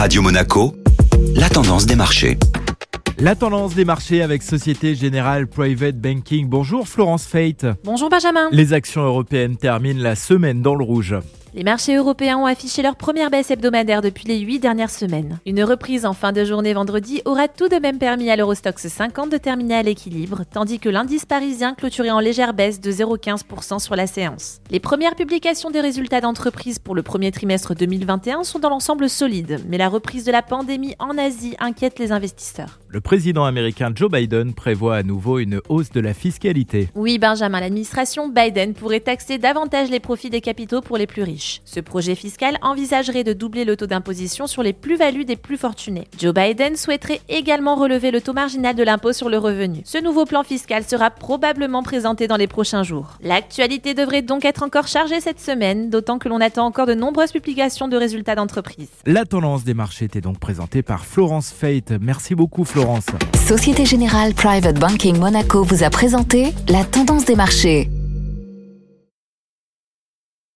Radio Monaco, la tendance des marchés. La tendance des marchés avec Société Générale Private Banking. Bonjour Florence Fate. Bonjour Benjamin. Les actions européennes terminent la semaine dans le rouge. Les marchés européens ont affiché leur première baisse hebdomadaire depuis les huit dernières semaines. Une reprise en fin de journée vendredi aura tout de même permis à l'Eurostox 50 de terminer à l'équilibre, tandis que l'indice parisien clôturait en légère baisse de 0,15% sur la séance. Les premières publications des résultats d'entreprise pour le premier trimestre 2021 sont dans l'ensemble solides, mais la reprise de la pandémie en Asie inquiète les investisseurs. Le président américain Joe Biden prévoit à nouveau une hausse de la fiscalité. Oui, Benjamin, l'administration Biden pourrait taxer davantage les profits des capitaux pour les plus riches. Ce projet fiscal envisagerait de doubler le taux d'imposition sur les plus-values des plus fortunés. Joe Biden souhaiterait également relever le taux marginal de l'impôt sur le revenu. Ce nouveau plan fiscal sera probablement présenté dans les prochains jours. L'actualité devrait donc être encore chargée cette semaine, d'autant que l'on attend encore de nombreuses publications de résultats d'entreprise. La tendance des marchés était donc présentée par Florence Fate. Merci beaucoup Florence. Société Générale Private Banking Monaco vous a présenté la tendance des marchés.